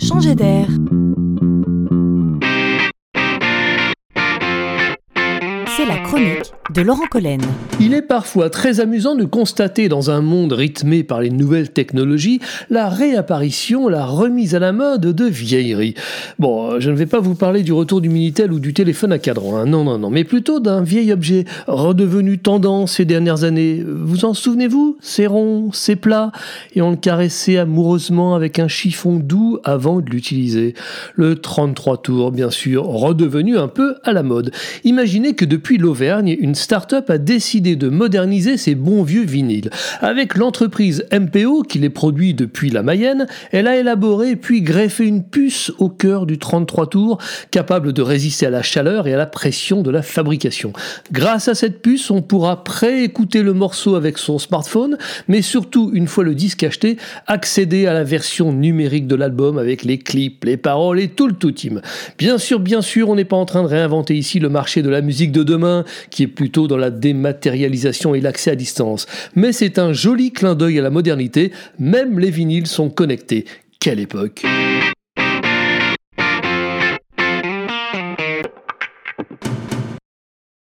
changer d'air. C'est la chronique de Laurent Collen. Il est parfois très amusant de constater dans un monde rythmé par les nouvelles technologies la réapparition, la remise à la mode de vieilleries. Bon, je ne vais pas vous parler du retour du Minitel ou du téléphone à cadran, hein. non, non, non, mais plutôt d'un vieil objet redevenu tendance ces dernières années. Vous en souvenez-vous? C'est rond, c'est plat, et on le caressait amoureusement avec un chiffon doux avant de l'utiliser. Le 33 tours, bien sûr, redevenu un peu à la mode. Imaginez que depuis l'Auvergne, une start-up a décidé de moderniser ses bons vieux vinyles. Avec l'entreprise MPO qui les produit depuis la Mayenne, elle a élaboré puis greffé une puce au cœur du 33 tours, capable de résister à la chaleur et à la pression de la fabrication. Grâce à cette puce, on pourra pré-écouter le morceau avec son smartphone, mais surtout, une fois le disque acheté, accéder à la version numérique de l'album avec les clips, les paroles et tout le tout. Bien sûr, bien sûr, on n'est pas en train de réinventer ici le marché de la musique de qui est plutôt dans la dématérialisation et l'accès à distance. Mais c'est un joli clin d'œil à la modernité, même les vinyles sont connectés. Quelle époque